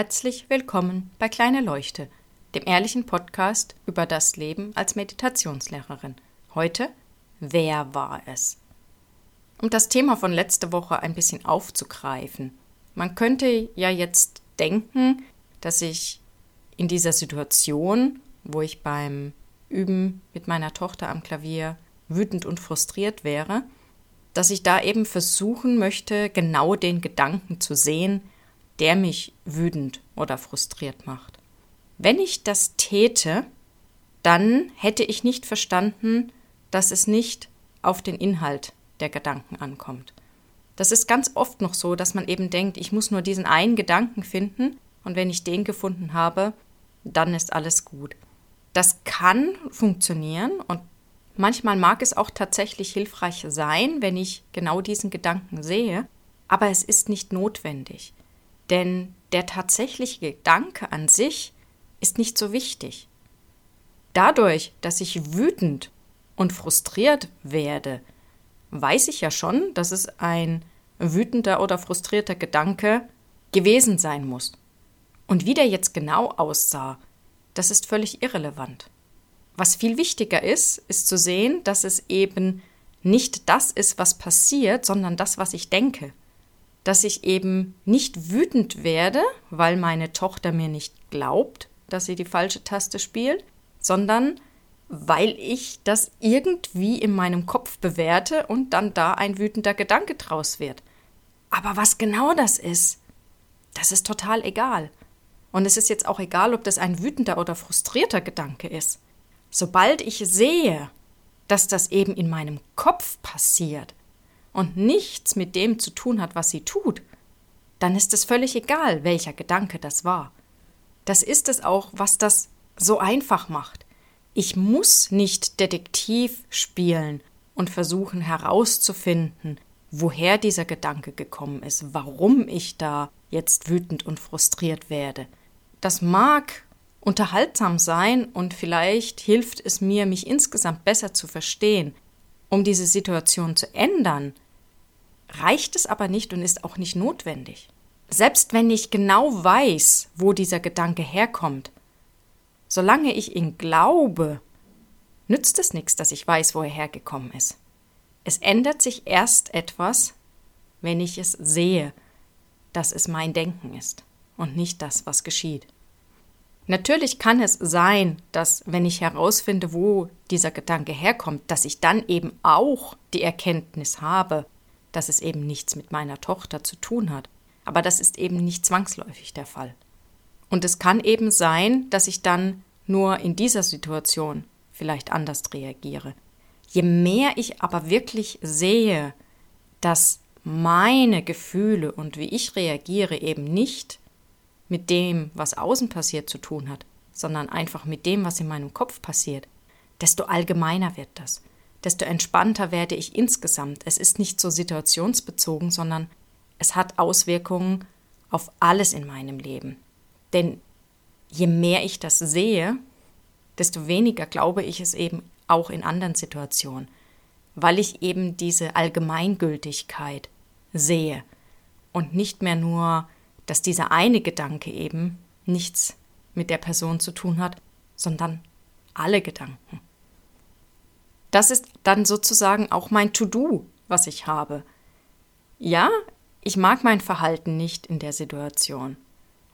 Herzlich willkommen bei Kleine Leuchte, dem ehrlichen Podcast über das Leben als Meditationslehrerin. Heute, wer war es? Um das Thema von letzter Woche ein bisschen aufzugreifen. Man könnte ja jetzt denken, dass ich in dieser Situation, wo ich beim Üben mit meiner Tochter am Klavier wütend und frustriert wäre, dass ich da eben versuchen möchte, genau den Gedanken zu sehen, der mich wütend oder frustriert macht. Wenn ich das täte, dann hätte ich nicht verstanden, dass es nicht auf den Inhalt der Gedanken ankommt. Das ist ganz oft noch so, dass man eben denkt, ich muss nur diesen einen Gedanken finden und wenn ich den gefunden habe, dann ist alles gut. Das kann funktionieren und manchmal mag es auch tatsächlich hilfreich sein, wenn ich genau diesen Gedanken sehe, aber es ist nicht notwendig. Denn der tatsächliche Gedanke an sich ist nicht so wichtig. Dadurch, dass ich wütend und frustriert werde, weiß ich ja schon, dass es ein wütender oder frustrierter Gedanke gewesen sein muss. Und wie der jetzt genau aussah, das ist völlig irrelevant. Was viel wichtiger ist, ist zu sehen, dass es eben nicht das ist, was passiert, sondern das, was ich denke dass ich eben nicht wütend werde, weil meine Tochter mir nicht glaubt, dass sie die falsche Taste spielt, sondern weil ich das irgendwie in meinem Kopf bewerte und dann da ein wütender Gedanke draus wird. Aber was genau das ist, das ist total egal. Und es ist jetzt auch egal, ob das ein wütender oder frustrierter Gedanke ist. Sobald ich sehe, dass das eben in meinem Kopf passiert, und nichts mit dem zu tun hat, was sie tut, dann ist es völlig egal, welcher Gedanke das war. Das ist es auch, was das so einfach macht. Ich muss nicht Detektiv spielen und versuchen herauszufinden, woher dieser Gedanke gekommen ist, warum ich da jetzt wütend und frustriert werde. Das mag unterhaltsam sein und vielleicht hilft es mir, mich insgesamt besser zu verstehen. Um diese Situation zu ändern, reicht es aber nicht und ist auch nicht notwendig. Selbst wenn ich genau weiß, wo dieser Gedanke herkommt, solange ich ihn glaube, nützt es nichts, dass ich weiß, wo er hergekommen ist. Es ändert sich erst etwas, wenn ich es sehe, dass es mein Denken ist und nicht das, was geschieht. Natürlich kann es sein, dass wenn ich herausfinde, wo dieser Gedanke herkommt, dass ich dann eben auch die Erkenntnis habe, dass es eben nichts mit meiner Tochter zu tun hat. Aber das ist eben nicht zwangsläufig der Fall. Und es kann eben sein, dass ich dann nur in dieser Situation vielleicht anders reagiere. Je mehr ich aber wirklich sehe, dass meine Gefühle und wie ich reagiere eben nicht mit dem, was außen passiert, zu tun hat, sondern einfach mit dem, was in meinem Kopf passiert, desto allgemeiner wird das desto entspannter werde ich insgesamt. Es ist nicht so situationsbezogen, sondern es hat Auswirkungen auf alles in meinem Leben. Denn je mehr ich das sehe, desto weniger glaube ich es eben auch in anderen Situationen, weil ich eben diese Allgemeingültigkeit sehe und nicht mehr nur, dass dieser eine Gedanke eben nichts mit der Person zu tun hat, sondern alle Gedanken. Das ist dann sozusagen auch mein To-Do, was ich habe. Ja, ich mag mein Verhalten nicht in der Situation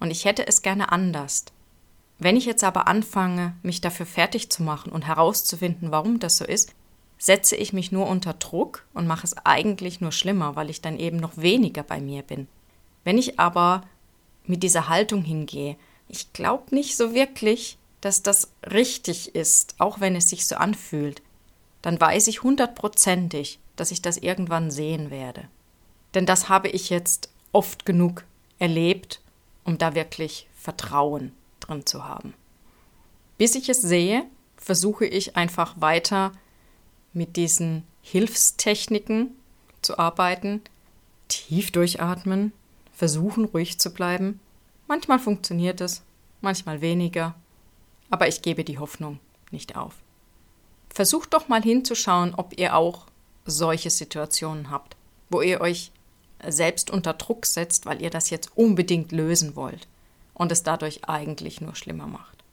und ich hätte es gerne anders. Wenn ich jetzt aber anfange, mich dafür fertig zu machen und herauszufinden, warum das so ist, setze ich mich nur unter Druck und mache es eigentlich nur schlimmer, weil ich dann eben noch weniger bei mir bin. Wenn ich aber mit dieser Haltung hingehe, ich glaube nicht so wirklich, dass das richtig ist, auch wenn es sich so anfühlt dann weiß ich hundertprozentig, dass ich das irgendwann sehen werde. Denn das habe ich jetzt oft genug erlebt, um da wirklich Vertrauen drin zu haben. Bis ich es sehe, versuche ich einfach weiter mit diesen Hilfstechniken zu arbeiten, tief durchatmen, versuchen ruhig zu bleiben. Manchmal funktioniert es, manchmal weniger, aber ich gebe die Hoffnung nicht auf. Versucht doch mal hinzuschauen, ob ihr auch solche Situationen habt, wo ihr euch selbst unter Druck setzt, weil ihr das jetzt unbedingt lösen wollt. und es dadurch eigentlich nur schlimmer macht.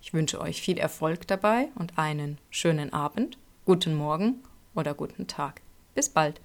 Ich wünsche euch viel Erfolg dabei und einen schönen Abend, guten Morgen oder guten Tag. Bis bald.